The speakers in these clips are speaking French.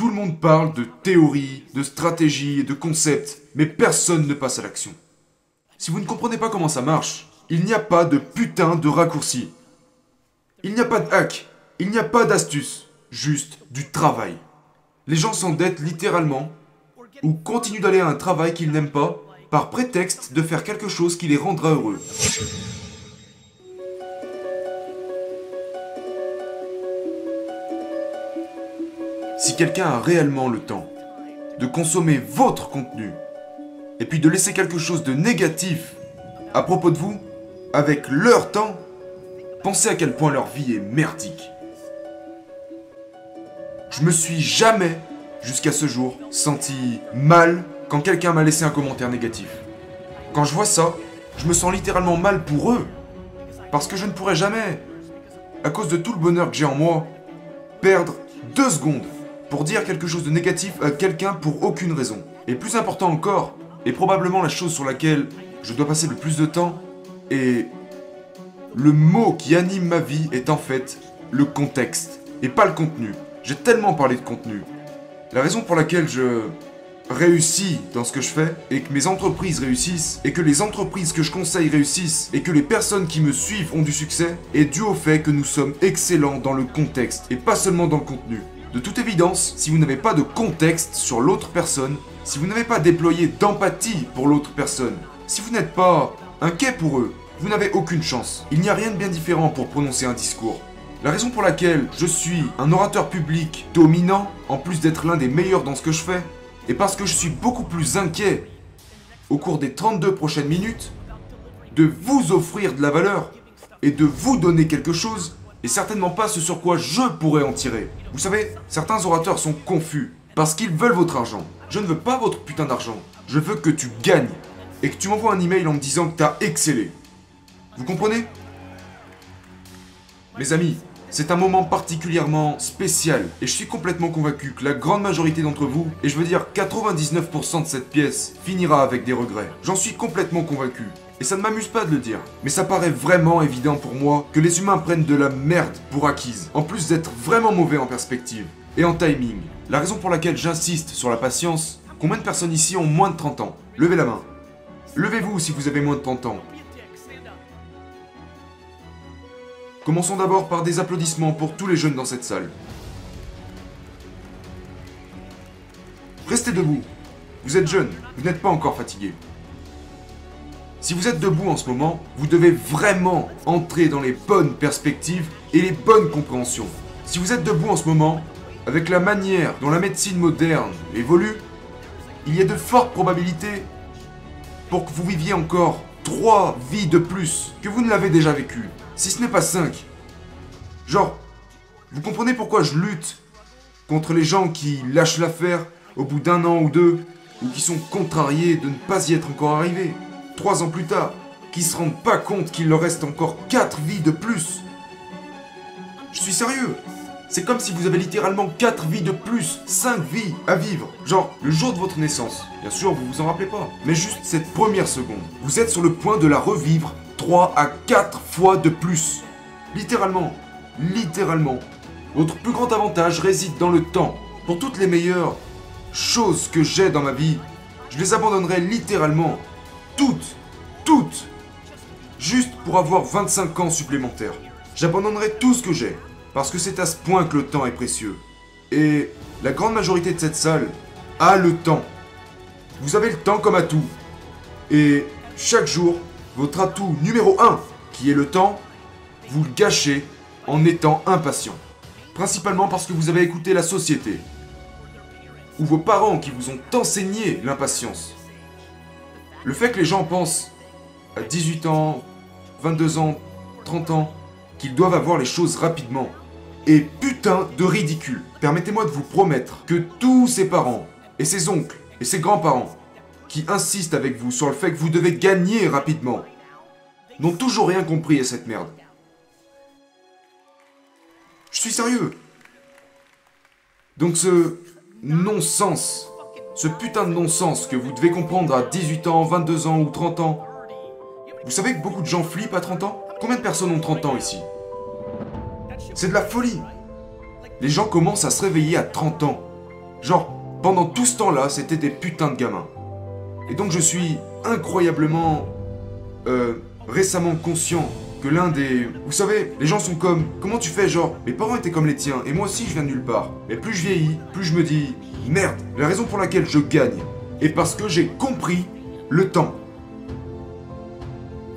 Tout le monde parle de théorie, de stratégie et de concepts, mais personne ne passe à l'action. Si vous ne comprenez pas comment ça marche, il n'y a pas de putain de raccourci. Il n'y a pas de hack, il n'y a pas d'astuce, juste du travail. Les gens s'endettent littéralement ou continuent d'aller à un travail qu'ils n'aiment pas par prétexte de faire quelque chose qui les rendra heureux. Si quelqu'un a réellement le temps de consommer votre contenu et puis de laisser quelque chose de négatif à propos de vous avec leur temps, pensez à quel point leur vie est merdique. Je me suis jamais, jusqu'à ce jour, senti mal quand quelqu'un m'a laissé un commentaire négatif. Quand je vois ça, je me sens littéralement mal pour eux. Parce que je ne pourrais jamais, à cause de tout le bonheur que j'ai en moi, perdre deux secondes pour dire quelque chose de négatif à quelqu'un pour aucune raison. Et plus important encore, et probablement la chose sur laquelle je dois passer le plus de temps, et le mot qui anime ma vie est en fait le contexte, et pas le contenu. J'ai tellement parlé de contenu. La raison pour laquelle je réussis dans ce que je fais, et que mes entreprises réussissent, et que les entreprises que je conseille réussissent, et que les personnes qui me suivent ont du succès, est dû au fait que nous sommes excellents dans le contexte, et pas seulement dans le contenu. De toute évidence, si vous n'avez pas de contexte sur l'autre personne, si vous n'avez pas déployé d'empathie pour l'autre personne, si vous n'êtes pas inquiet pour eux, vous n'avez aucune chance. Il n'y a rien de bien différent pour prononcer un discours. La raison pour laquelle je suis un orateur public dominant, en plus d'être l'un des meilleurs dans ce que je fais, est parce que je suis beaucoup plus inquiet au cours des 32 prochaines minutes de vous offrir de la valeur et de vous donner quelque chose et certainement pas ce sur quoi je pourrais en tirer. Vous savez, certains orateurs sont confus parce qu'ils veulent votre argent. Je ne veux pas votre putain d'argent. Je veux que tu gagnes et que tu m'envoies un email en me disant que t'as excellé. Vous comprenez? Mes amis, c'est un moment particulièrement spécial et je suis complètement convaincu que la grande majorité d'entre vous, et je veux dire 99% de cette pièce, finira avec des regrets. J'en suis complètement convaincu. Et ça ne m'amuse pas de le dire, mais ça paraît vraiment évident pour moi que les humains prennent de la merde pour acquise, en plus d'être vraiment mauvais en perspective et en timing. La raison pour laquelle j'insiste sur la patience, combien de personnes ici ont moins de 30 ans? Levez la main. Levez-vous si vous avez moins de 30 ans. Commençons d'abord par des applaudissements pour tous les jeunes dans cette salle. Restez debout. Vous êtes jeune, vous n'êtes pas encore fatigué. Si vous êtes debout en ce moment, vous devez vraiment entrer dans les bonnes perspectives et les bonnes compréhensions. Si vous êtes debout en ce moment, avec la manière dont la médecine moderne évolue, il y a de fortes probabilités pour que vous viviez encore 3 vies de plus que vous ne l'avez déjà vécu, si ce n'est pas 5. Genre, vous comprenez pourquoi je lutte contre les gens qui lâchent l'affaire au bout d'un an ou deux, ou qui sont contrariés de ne pas y être encore arrivés? Trois ans plus tard, qui se rendent pas compte qu'il leur reste encore quatre vies de plus. Je suis sérieux. C'est comme si vous avez littéralement quatre vies de plus, cinq vies à vivre. Genre, le jour de votre naissance. Bien sûr, vous vous en rappelez pas. Mais juste cette première seconde. Vous êtes sur le point de la revivre 3 à 4 fois de plus. Littéralement. Littéralement. Votre plus grand avantage réside dans le temps. Pour toutes les meilleures choses que j'ai dans ma vie, je les abandonnerai littéralement toutes, toutes, juste pour avoir 25 ans supplémentaires. J'abandonnerai tout ce que j'ai, parce que c'est à ce point que le temps est précieux. Et la grande majorité de cette salle a le temps. Vous avez le temps comme atout. Et chaque jour, votre atout numéro 1, qui est le temps, vous le gâchez en étant impatient. Principalement parce que vous avez écouté la société. Ou vos parents qui vous ont enseigné l'impatience. Le fait que les gens pensent à 18 ans, 22 ans, 30 ans, qu'ils doivent avoir les choses rapidement, est putain de ridicule. Permettez-moi de vous promettre que tous ces parents, et ces oncles, et ces grands-parents, qui insistent avec vous sur le fait que vous devez gagner rapidement, n'ont toujours rien compris à cette merde. Je suis sérieux. Donc ce non-sens ce putain de non-sens que vous devez comprendre à 18 ans, 22 ans ou 30 ans. Vous savez que beaucoup de gens flippent à 30 ans? Combien de personnes ont 30 ans ici? C'est de la folie. Les gens commencent à se réveiller à 30 ans. Genre, pendant tout ce temps-là, c'était des putains de gamins. Et donc je suis incroyablement euh, récemment conscient que l'un des... Vous savez, les gens sont comme... Comment tu fais genre Mes parents étaient comme les tiens et moi aussi je viens de nulle part. Mais plus je vieillis, plus je me dis... Merde, la raison pour laquelle je gagne est parce que j'ai compris le temps.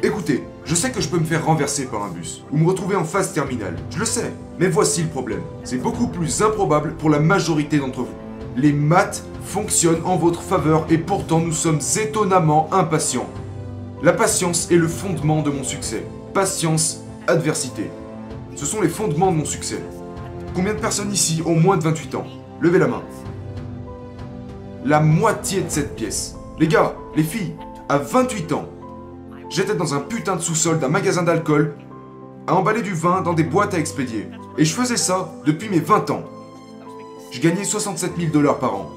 Écoutez, je sais que je peux me faire renverser par un bus, ou me retrouver en phase terminale, je le sais. Mais voici le problème. C'est beaucoup plus improbable pour la majorité d'entre vous. Les maths fonctionnent en votre faveur et pourtant nous sommes étonnamment impatients. La patience est le fondement de mon succès. Patience, adversité. Ce sont les fondements de mon succès. Combien de personnes ici ont moins de 28 ans? Levez la main. La moitié de cette pièce. Les gars, les filles, à 28 ans, j'étais dans un putain de sous-sol d'un magasin d'alcool à emballer du vin dans des boîtes à expédier. Et je faisais ça depuis mes 20 ans. Je gagnais 67 000 dollars par an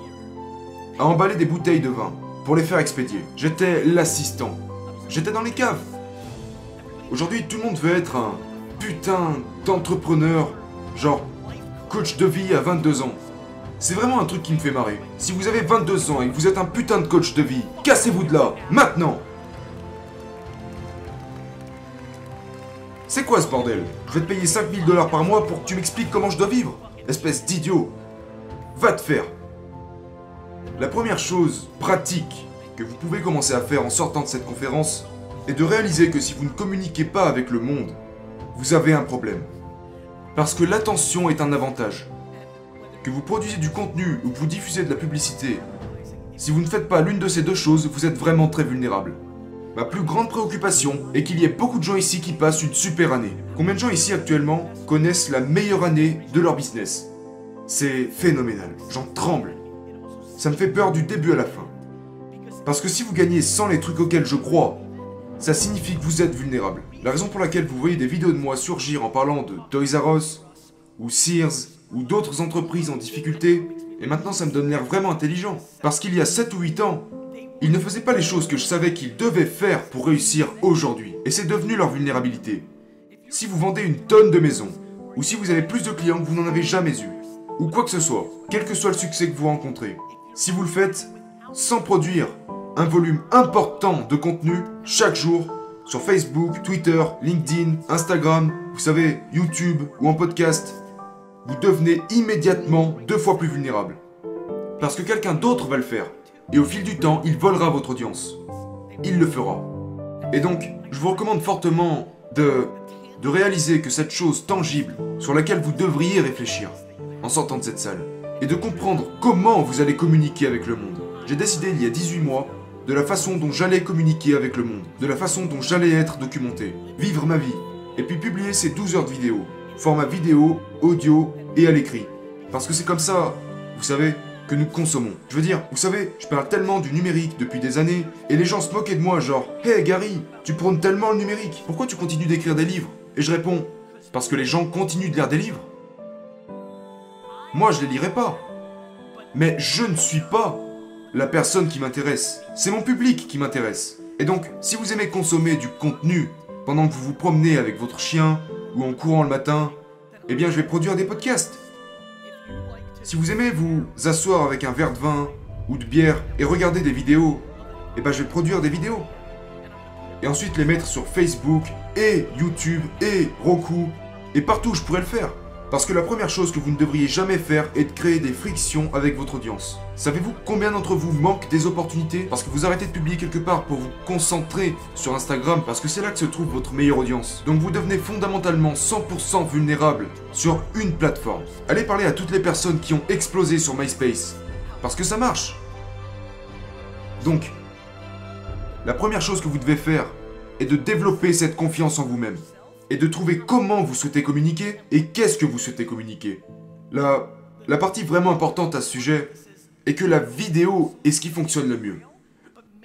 à emballer des bouteilles de vin pour les faire expédier. J'étais l'assistant. J'étais dans les caves. Aujourd'hui, tout le monde veut être un putain d'entrepreneur, genre coach de vie à 22 ans. C'est vraiment un truc qui me fait marrer. Si vous avez 22 ans et que vous êtes un putain de coach de vie, cassez-vous de là, maintenant C'est quoi ce bordel? Je vais te payer 5000 dollars par mois pour que tu m'expliques comment je dois vivre Espèce d'idiot Va te faire La première chose pratique que vous pouvez commencer à faire en sortant de cette conférence est de réaliser que si vous ne communiquez pas avec le monde, vous avez un problème. Parce que l'attention est un avantage. Que vous produisez du contenu ou que vous diffusez de la publicité, si vous ne faites pas l'une de ces deux choses, vous êtes vraiment très vulnérable. Ma plus grande préoccupation est qu'il y ait beaucoup de gens ici qui passent une super année. Combien de gens ici actuellement connaissent la meilleure année de leur business? C'est phénoménal, j'en tremble. Ça me fait peur du début à la fin. Parce que si vous gagnez sans les trucs auxquels je crois, ça signifie que vous êtes vulnérable. La raison pour laquelle vous voyez des vidéos de moi surgir en parlant de Toys R Us, ou Sears, ou d'autres entreprises en difficulté, et maintenant ça me donne l'air vraiment intelligent. Parce qu'il y a 7 ou 8 ans, ils ne faisaient pas les choses que je savais qu'ils devaient faire pour réussir aujourd'hui. Et c'est devenu leur vulnérabilité. Si vous vendez une tonne de maisons, ou si vous avez plus de clients que vous n'en avez jamais eu, ou quoi que ce soit, quel que soit le succès que vous rencontrez, si vous le faites sans produire un volume important de contenu chaque jour sur Facebook, Twitter, LinkedIn, Instagram, vous savez, YouTube ou en podcast, vous devenez immédiatement deux fois plus vulnérable. Parce que quelqu'un d'autre va le faire. Et au fil du temps, il volera votre audience. Il le fera. Et donc, je vous recommande fortement de, réaliser que cette chose tangible sur laquelle vous devriez réfléchir en sortant de cette salle, et de comprendre comment vous allez communiquer avec le monde. J'ai décidé il y a 18 mois de la façon dont j'allais communiquer avec le monde, de la façon dont j'allais être documenté, vivre ma vie, et puis publier ces 12 heures de vidéo, format vidéo, audio et à l'écrit. Parce que c'est comme ça, vous savez, que nous consommons. Je veux dire, vous savez, je parle tellement du numérique depuis des années, et les gens se moquaient de moi, genre, Hey Gary, tu prônes tellement le numérique, pourquoi tu continues d'écrire des livres? Et je réponds, parce que les gens continuent de lire des livres. Moi, je les lirai pas. Mais je ne suis pas la personne qui m'intéresse. C'est mon public qui m'intéresse. Et donc, si vous aimez consommer du contenu pendant que vous vous promenez avec votre chien ou en courant le matin, eh bien, je vais produire des podcasts. Si vous aimez vous asseoir avec un verre de vin ou de bière et regarder des vidéos, eh ben, je vais produire des vidéos. Et ensuite les mettre sur Facebook et YouTube et Roku et partout je pourrais le faire. Parce que la première chose que vous ne devriez jamais faire est de créer des frictions avec votre audience. Savez-vous combien d'entre vous manquent des opportunités parce que vous arrêtez de publier quelque part pour vous concentrer sur Instagram parce que c'est là que se trouve votre meilleure audience? Donc vous devenez fondamentalement 100% vulnérable sur une plateforme. Allez parler à toutes les personnes qui ont explosé sur MySpace. Parce que ça marche. Donc, la première chose que vous devez faire est de développer cette confiance en vous-même et de trouver comment vous souhaitez communiquer et qu'est-ce que vous souhaitez communiquer. La, partie vraiment importante à ce sujet est que la vidéo est ce qui fonctionne le mieux.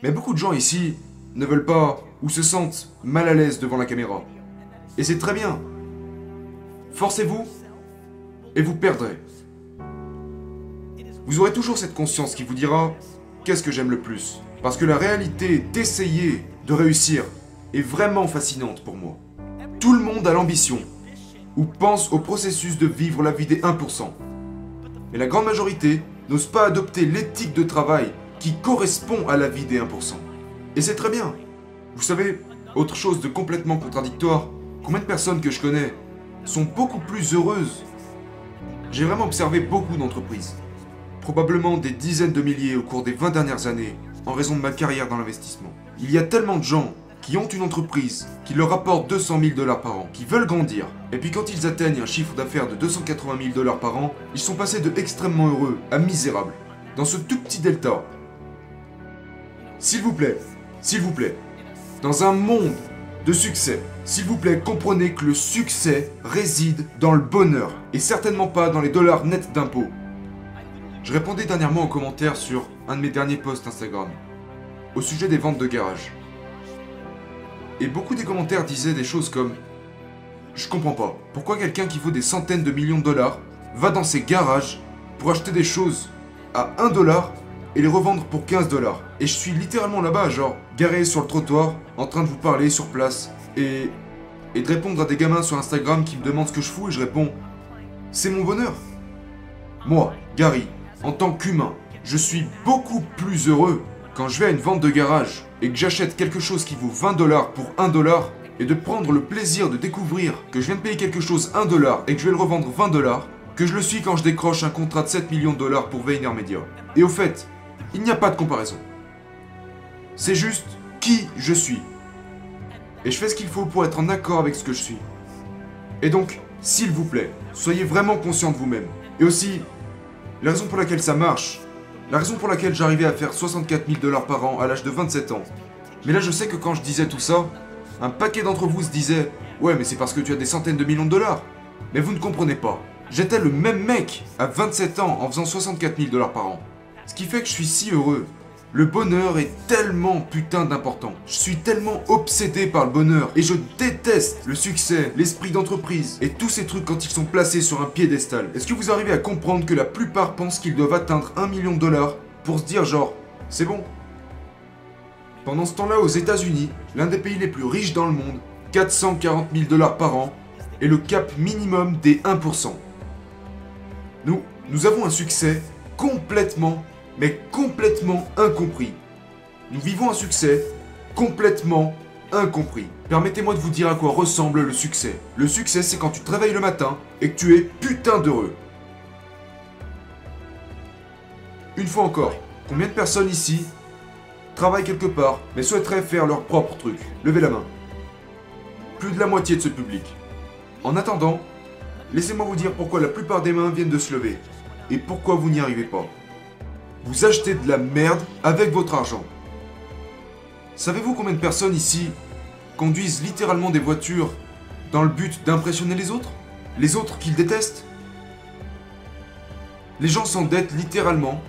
Mais beaucoup de gens ici ne veulent pas ou se sentent mal à l'aise devant la caméra. Et c'est très bien. Forcez-vous et vous perdrez. Vous aurez toujours cette conscience qui vous dira qu'est-ce que j'aime le plus? Parce que la réalité d'essayer de réussir est vraiment fascinante. Tout le monde a l'ambition ou pense au processus de vivre la vie des 1%. Mais la grande majorité n'osent pas adopter l'éthique de travail qui correspond à la vie des 1%. Et c'est très bien. Vous savez, autre chose de complètement contradictoire, combien de personnes que je connais sont beaucoup plus heureuses? J'ai vraiment observé beaucoup d'entreprises, probablement des dizaines de milliers au cours des 20 dernières années, en raison de ma carrière dans l'investissement. Il y a tellement de gens qui ont une entreprise qui leur apporte 200 000 dollars par an, qui veulent grandir, et puis quand ils atteignent un chiffre d'affaires de 280 000 dollars par an, ils sont passés de extrêmement heureux à misérable, dans ce tout petit delta. S'il vous plaît, s'il vous plaît, dans un monde de succès, s'il vous plaît, comprenez que le succès réside dans le bonheur, et certainement pas dans les dollars nets d'impôts. Je répondais dernièrement aux commentaires sur un de mes derniers posts Instagram, au sujet des ventes de garage. Et beaucoup des commentaires disaient des choses comme Je comprends pas, pourquoi quelqu'un qui vaut des centaines de millions de dollars va dans ses garages pour acheter des choses à 1 dollar et les revendre pour 15 dollars? Et je suis littéralement là-bas, genre, garé sur le trottoir, en train de vous parler sur place, et, de répondre à des gamins sur Instagram qui me demandent ce que je fous, et je réponds C'est mon bonheur. Moi, Gary, en tant qu'humain, je suis beaucoup plus heureux quand je vais à une vente de garage et que j'achète quelque chose qui vaut 20 dollars pour 1 dollar et de prendre le plaisir de découvrir que je viens de payer quelque chose 1 dollar et que je vais le revendre 20 dollars que je le suis quand je décroche un contrat de 7 millions de dollars pour Media. Et au fait, il n'y a pas de comparaison. C'est juste qui je suis. Et je fais ce qu'il faut pour être en accord avec ce que je suis. Et donc, s'il vous plaît, soyez vraiment conscient de vous-même. Et aussi, la raison pour laquelle ça marche, la raison pour laquelle j'arrivais à faire 64 000 dollars par an à l'âge de 27 ans. Mais là, je sais que quand je disais tout ça, un paquet d'entre vous se disait Ouais, mais c'est parce que tu as des centaines de millions de dollars. Mais vous ne comprenez pas. J'étais le même mec à 27 ans en faisant 64 000 dollars par an. Ce qui fait que je suis si heureux. Le bonheur est tellement putain d'important. Je suis tellement obsédé par le bonheur et je déteste le succès, l'esprit d'entreprise et tous ces trucs quand ils sont placés sur un piédestal. Est-ce que vous arrivez à comprendre que la plupart pensent qu'ils doivent atteindre un million de dollars pour se dire genre, c'est bon? Pendant ce temps-là, aux États-Unis, l'un des pays les plus riches dans le monde, 440 000 dollars par an est le cap minimum des 1%. Nous, nous avons un succès complètement mais complètement incompris. Nous vivons un succès complètement incompris. Permettez-moi de vous dire à quoi ressemble le succès. Le succès, c'est quand tu te réveilles le matin et que tu es putain d'heureux. Une fois encore, combien de personnes ici travaillent quelque part mais souhaiteraient faire leur propre truc? Levez la main. Plus de la moitié de ce public. En attendant, laissez-moi vous dire pourquoi la plupart des mains viennent de se lever et pourquoi vous n'y arrivez pas vous achetez de la merde avec votre argent. Savez-vous combien de personnes ici conduisent littéralement des voitures dans le but d'impressionner les autres? Les autres qu'ils détestent? Les gens s'endettent littéralement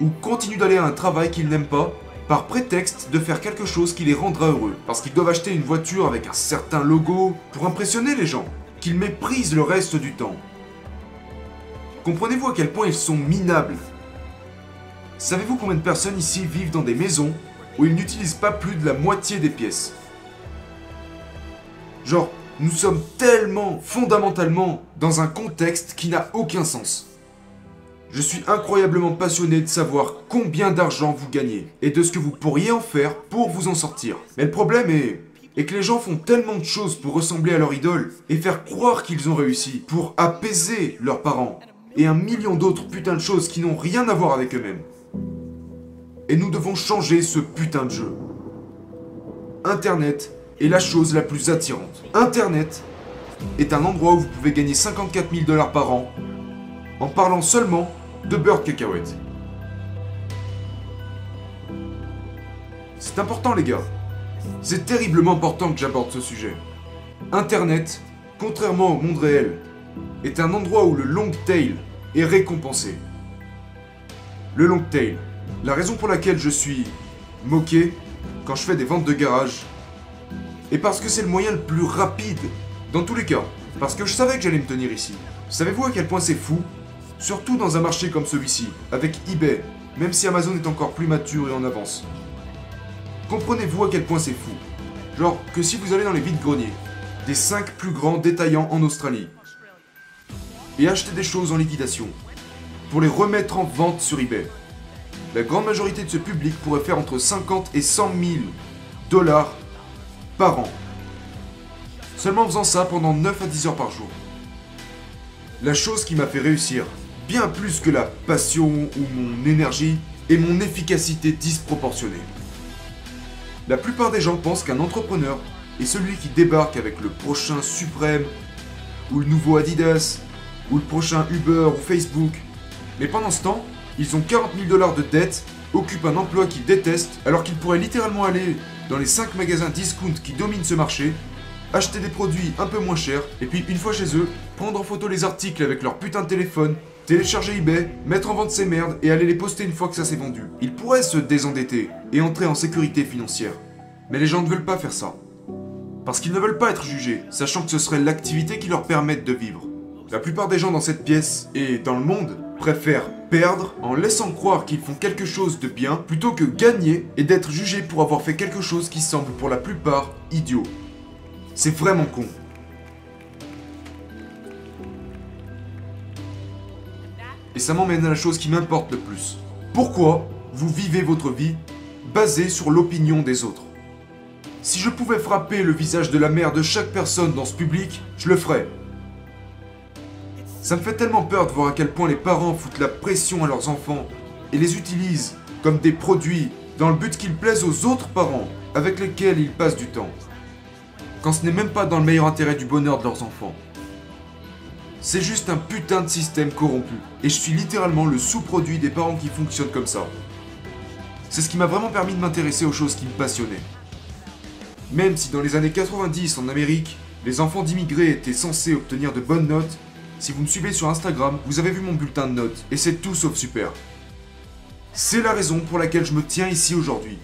ou continuent d'aller à un travail qu'ils n'aiment pas par prétexte de faire quelque chose qui les rendra heureux, parce qu'ils doivent acheter une voiture avec un certain logo pour impressionner les gens, qu'ils méprisent le reste du temps. Comprenez-vous à quel point ils sont minables? Savez-vous combien de personnes ici vivent dans des maisons où ils n'utilisent pas plus de la moitié des pièces? Genre, nous sommes tellement fondamentalement dans un contexte qui n'a aucun sens. Je suis incroyablement passionné de savoir combien d'argent vous gagnez et de ce que vous pourriez en faire pour vous en sortir. Mais le problème est, est que les gens font tellement de choses pour ressembler à leur idole et faire croire qu'ils ont réussi, pour apaiser leurs parents, et un million d'autres putains de choses qui n'ont rien à voir avec eux-mêmes. Et nous devons changer ce putain de jeu. Internet est la chose la plus attirante. Internet est un endroit où vous pouvez gagner 54 000 dollars par an en parlant seulement de beurre de. C'est important les gars. C'est terriblement important que j'aborde ce sujet. Internet, contrairement au monde réel, est un endroit où le long tail est récompensé. Le long tail, la raison pour laquelle je suis moqué quand je fais des ventes de garage est parce que c'est le moyen le plus rapide, dans tous les cas. Parce que je savais que j'allais me tenir ici. Savez-vous à quel point c'est fou? Surtout dans un marché comme celui-ci, avec eBay, même si Amazon est encore plus mature et en avance. Comprenez-vous à quel point c'est fou? Genre que si vous allez dans les vides-greniers, des 5 plus grands détaillants en Australie, et achetez des choses en liquidation, pour les remettre en vente sur eBay. La grande majorité de ce public pourrait faire entre 50 et 100 000 dollars par an. Seulement en faisant ça pendant 9 à 10 heures par jour. La chose qui m'a fait réussir, bien plus que la passion ou mon énergie, est mon efficacité disproportionnée. La plupart des gens pensent qu'un entrepreneur est celui qui débarque avec le prochain Suprême, ou le nouveau Adidas, ou le prochain Uber ou Facebook. Mais pendant ce temps, ils ont 40 000 dollars de dette, occupent un emploi qu'ils détestent, alors qu'ils pourraient littéralement aller dans les 5 magasins discount qui dominent ce marché, acheter des produits un peu moins chers, et puis une fois chez eux, prendre en photo les articles avec leur putain de téléphone, télécharger eBay, mettre en vente ces merdes et aller les poster une fois que ça s'est vendu. Ils pourraient se désendetter et entrer en sécurité financière. Mais les gens ne veulent pas faire ça. Parce qu'ils ne veulent pas être jugés, sachant que ce serait l'activité qui leur permette de vivre. La plupart des gens dans cette pièce et dans le monde préfèrent perdre en laissant croire qu'ils font quelque chose de bien plutôt que gagner et d'être jugés pour avoir fait quelque chose qui semble pour la plupart idiot. C'est vraiment con. Et ça m'emmène à la chose qui m'importe le plus. Pourquoi vous vivez votre vie basée sur l'opinion des autres? Si je pouvais frapper le visage de la mère de chaque personne dans ce public, je le ferais. Ça me fait tellement peur de voir à quel point les parents foutent la pression à leurs enfants et les utilisent comme des produits dans le but qu'ils plaisent aux autres parents avec lesquels ils passent du temps. Quand ce n'est même pas dans le meilleur intérêt du bonheur de leurs enfants. C'est juste un putain de système corrompu. Et je suis littéralement le sous-produit des parents qui fonctionnent comme ça. C'est ce qui m'a vraiment permis de m'intéresser aux choses qui me passionnaient. Même si dans les années 90 en Amérique, les enfants d'immigrés étaient censés obtenir de bonnes notes, si vous me suivez sur Instagram, vous avez vu mon bulletin de notes, et c'est tout sauf super. C'est la raison pour laquelle je me tiens ici aujourd'hui.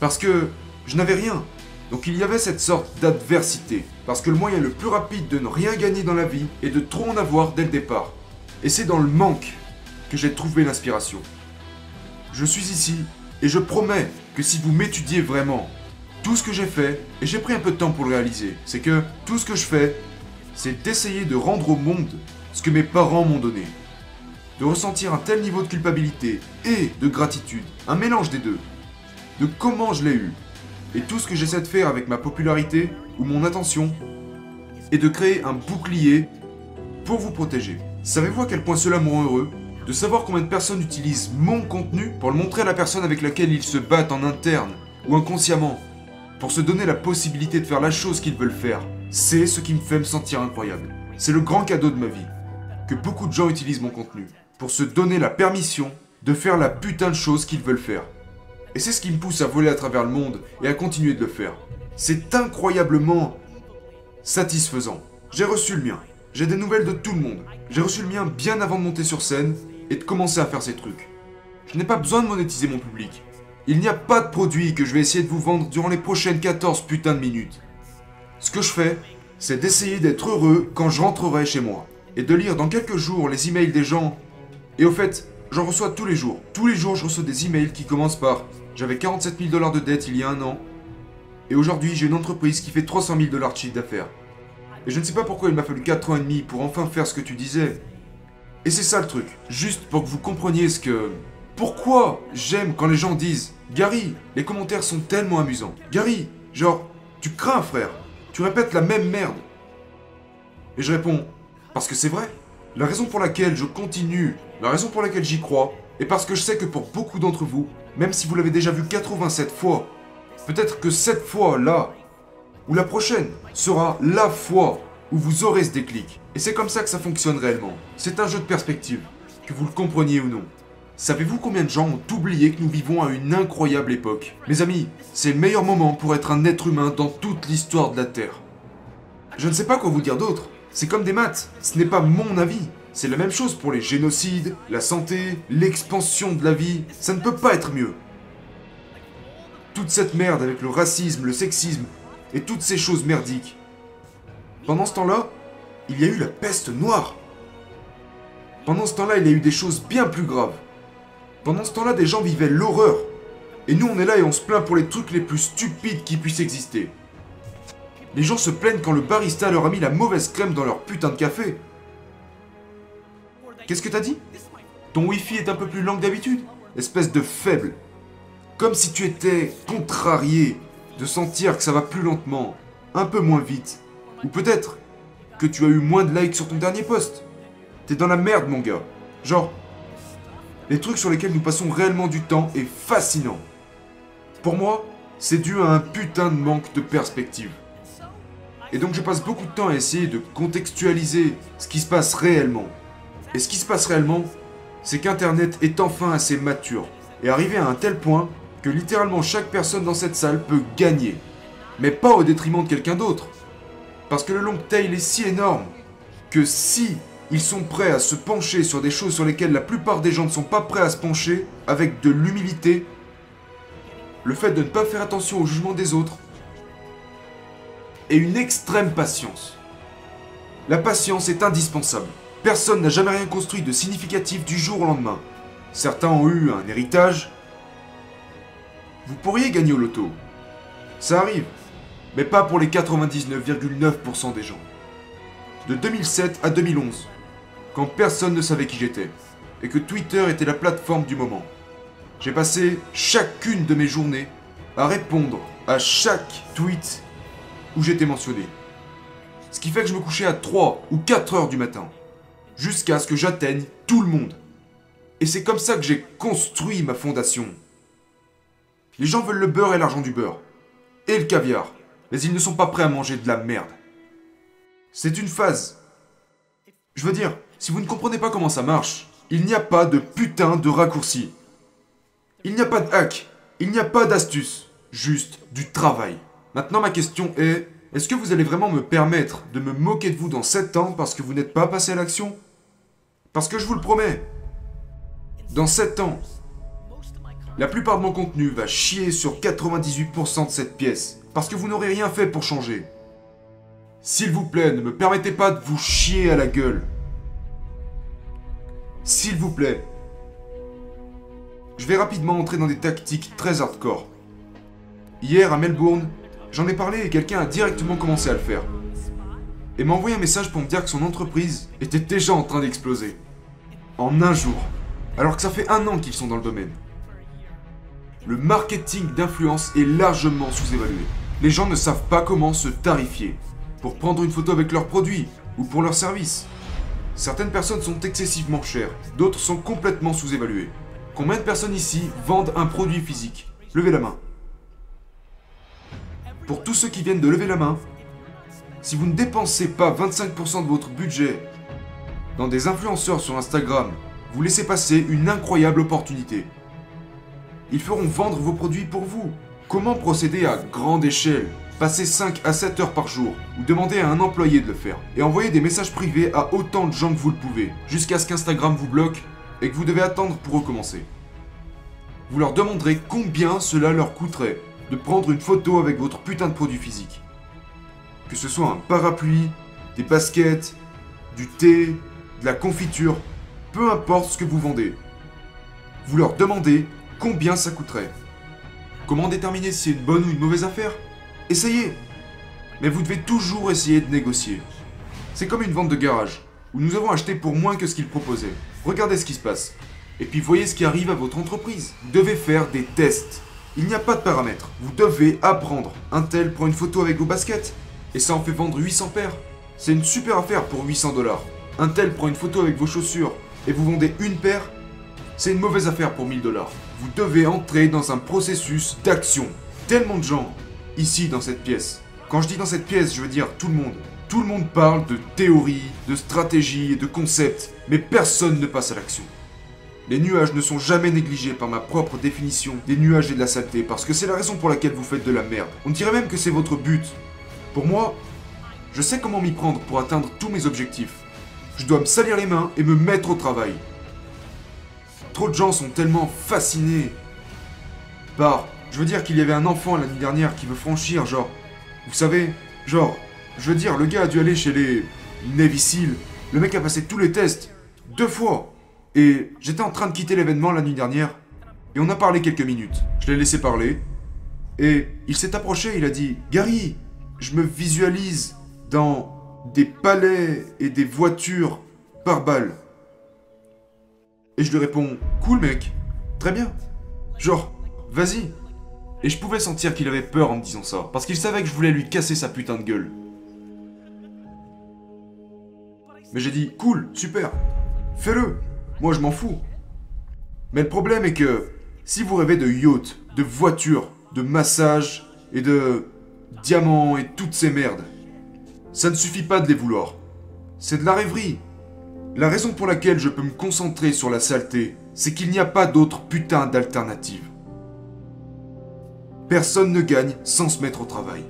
Parce que je n'avais rien. Donc il y avait cette sorte d'adversité. Parce que le moyen le plus rapide de ne rien gagner dans la vie est de trop en avoir dès le départ. Et c'est dans le manque que j'ai trouvé l'inspiration. Je suis ici et je promets que si vous m'étudiez vraiment, tout ce que j'ai fait, et j'ai pris un peu de temps pour le réaliser, c'est que tout ce que je fais, c'est d'essayer de rendre au monde ce que mes parents m'ont donné. De ressentir un tel niveau de culpabilité et de gratitude, un mélange des deux. De comment je l'ai eu. Et tout ce que j'essaie de faire avec ma popularité ou mon attention est de créer un bouclier pour vous protéger. Savez-vous à quel point cela me rend heureux? De savoir combien de personnes utilisent mon contenu pour le montrer à la personne avec laquelle ils se battent en interne ou inconsciemment, pour se donner la possibilité de faire la chose qu'ils veulent faire. C'est ce qui me fait me sentir incroyable. C'est le grand cadeau de ma vie. Que beaucoup de gens utilisent mon contenu pour se donner la permission de faire la putain de chose qu'ils veulent faire. Et c'est ce qui me pousse à voler à travers le monde et à continuer de le faire. C'est incroyablement satisfaisant. J'ai reçu le mien. J'ai des nouvelles de tout le monde. J'ai reçu le mien bien avant de monter sur scène et de commencer à faire ces trucs. Je n'ai pas besoin de monétiser mon public. Il n'y a pas de produit que je vais essayer de vous vendre durant les prochaines 14 putains de minutes. Ce que je fais, c'est d'essayer d'être heureux quand je rentrerai chez moi. Et de lire dans quelques jours les emails des gens. Et au fait, j'en reçois tous les jours. Tous les jours, je reçois des emails qui commencent par J'avais 47 000 dollars de dette il y a un an. Et aujourd'hui, j'ai une entreprise qui fait 300 000 dollars de chiffre d'affaires. Et je ne sais pas pourquoi il m'a fallu 4 ans et demi pour enfin faire ce que tu disais. Et c'est ça le truc. Juste pour que vous compreniez ce que. Pourquoi j'aime quand les gens disent Gary, les commentaires sont tellement amusants. Gary, genre, tu crains, frère. Tu répètes la même merde. Et je réponds Parce que c'est vrai. La raison pour laquelle je continue, la raison pour laquelle j'y crois, est parce que je sais que pour beaucoup d'entre vous, même si vous l'avez déjà vu 87 fois, peut-être que cette fois-là, ou la prochaine, sera la fois où vous aurez ce déclic. Et c'est comme ça que ça fonctionne réellement. C'est un jeu de perspective, que vous le compreniez ou non. Savez-vous combien de gens ont oublié que nous vivons à une incroyable époque? Mes amis, c'est le meilleur moment pour être un être humain dans toute l'histoire de la Terre. Je ne sais pas quoi vous dire d'autre. C'est comme des maths, ce n'est pas mon avis. C'est la même chose pour les génocides, la santé, l'expansion de la vie. Ça ne peut pas être mieux. Toute cette merde avec le racisme, le sexisme et toutes ces choses merdiques. Pendant ce temps-là, il y a eu la peste noire. Pendant ce temps-là, il y a eu des choses bien plus graves. Pendant ce temps-là, des gens vivaient l'horreur. Et nous, on est là et on se plaint pour les trucs les plus stupides qui puissent exister. Les gens se plaignent quand le barista leur a mis la mauvaise crème dans leur putain de café. Qu'est-ce que t'as dit? Ton Wi-Fi est un peu plus lent que d'habitude Espèce de faible. Comme si tu étais contrarié de sentir que ça va plus lentement, un peu moins vite. Ou peut-être que tu as eu moins de likes sur ton dernier post. T'es dans la merde, mon gars. Genre, les trucs sur lesquels nous passons réellement du temps est fascinant. Pour moi, c'est dû à un putain de manque de perspective. Et donc je passe beaucoup de temps à essayer de contextualiser ce qui se passe réellement. Et ce qui se passe réellement, c'est qu'Internet est enfin assez mature et arrivé à un tel point que littéralement chaque personne dans cette salle peut gagner. Mais pas au détriment de quelqu'un d'autre. Parce que le long tail est si énorme que si ils sont prêts à se pencher sur des choses sur lesquelles la plupart des gens ne sont pas prêts à se pencher, avec de l'humilité, le fait de ne pas faire attention au jugement des autres, et une extrême patience. La patience est indispensable. Personne n'a jamais rien construit de significatif du jour au lendemain. Certains ont eu un héritage. Vous pourriez gagner au loto. Ça arrive. Mais pas pour les 99,9% des gens. De 2007 à 2011, quand personne ne savait qui j'étais, et que Twitter était la plateforme du moment. J'ai passé chacune de mes journées à répondre à chaque tweet où j'étais mentionné. Ce qui fait que je me couchais à 3 ou 4 heures du matin, jusqu'à ce que j'atteigne tout le monde. Et c'est comme ça que j'ai construit ma fondation. Les gens veulent le beurre et l'argent du beurre, et le caviar, mais ils ne sont pas prêts à manger de la merde. C'est une phase. Je veux dire, si vous ne comprenez pas comment ça marche, il n'y a pas de putain de raccourci. Il n'y a pas de hack, il n'y a pas d'astuce, juste du travail. Maintenant ma question est, est-ce que vous allez vraiment me permettre de me moquer de vous dans 7 ans parce que vous n'êtes pas passé à l'action? Parce que je vous le promets, dans 7 ans, la plupart de mon contenu va chier sur 98% de cette pièce, parce que vous n'aurez rien fait pour changer. S'il vous plaît, ne me permettez pas de vous chier à la gueule. S'il vous plaît. Je vais rapidement entrer dans des tactiques très hardcore. Hier à Melbourne, j'en ai parlé et quelqu'un a directement commencé à le faire. Et m'a envoyé un message pour me dire que son entreprise était déjà en train d'exploser. En un jour. Alors que ça fait un an qu'ils sont dans le domaine. Le marketing d'influence est largement sous-évalué. Les gens ne savent pas comment se tarifier pour prendre une photo avec leurs produits ou pour leurs services. Certaines personnes sont excessivement chères, d'autres sont complètement sous-évaluées. Combien de personnes ici vendent un produit physique? Levez la main. Pour tous ceux qui viennent de lever la main, si vous ne dépensez pas 25% de votre budget dans des influenceurs sur Instagram, vous laissez passer une incroyable opportunité. Ils feront vendre vos produits pour vous. Comment procéder à grande échelle? Passez 5 à 7 heures par jour, ou demandez à un employé de le faire, et envoyez des messages privés à autant de gens que vous le pouvez, jusqu'à ce qu'Instagram vous bloque et que vous devez attendre pour recommencer. Vous leur demanderez combien cela leur coûterait de prendre une photo avec votre putain de produit physique. Que ce soit un parapluie, des baskets, du thé, de la confiture, peu importe ce que vous vendez. Vous leur demandez combien ça coûterait. Comment déterminer si c'est une bonne ou une mauvaise affaire? Essayez Mais vous devez toujours essayer de négocier. C'est comme une vente de garage, où nous avons acheté pour moins que ce qu'ils proposaient. Regardez ce qui se passe. Et puis voyez ce qui arrive à votre entreprise. Vous devez faire des tests. Il n'y a pas de paramètres. Vous devez apprendre. Un tel prend une photo avec vos baskets. Et ça en fait vendre 800 paires. C'est une super affaire pour 800 dollars. Un tel prend une photo avec vos chaussures et vous vendez une paire. C'est une mauvaise affaire pour 1000 dollars. Vous devez entrer dans un processus d'action. Tellement de gens ici dans cette pièce. Quand je dis dans cette pièce, je veux dire tout le monde. Tout le monde parle de théorie, de stratégie et de concepts, mais personne ne passe à l'action. Les nuages ne sont jamais négligés par ma propre définition des nuages et de la saleté, parce que c'est la raison pour laquelle vous faites de la merde. On dirait même que c'est votre but. Pour moi, je sais comment m'y prendre pour atteindre tous mes objectifs. Je dois me salir les mains et me mettre au travail. Trop de gens sont tellement fascinés par je veux dire qu'il y avait un enfant l'année dernière qui veut franchir, genre. Vous savez, genre. Je veux dire, le gars a dû aller chez les Navy Seal. Le mec a passé tous les tests. Deux fois. Et j'étais en train de quitter l'événement la nuit dernière. Et on a parlé quelques minutes. Je l'ai laissé parler. Et il s'est approché, il a dit Gary, je me visualise dans des palais et des voitures par balle. Et je lui réponds Cool mec, très bien. Genre, vas-y. Et je pouvais sentir qu'il avait peur en me disant ça, parce qu'il savait que je voulais lui casser sa putain de gueule. Mais j'ai dit Cool, super, fais-le, moi je m'en fous. Mais le problème est que si vous rêvez de yacht, de voitures, de massages et de diamants et toutes ces merdes, ça ne suffit pas de les vouloir. C'est de la rêverie. La raison pour laquelle je peux me concentrer sur la saleté, c'est qu'il n'y a pas d'autre putain d'alternative. Personne ne gagne sans se mettre au travail.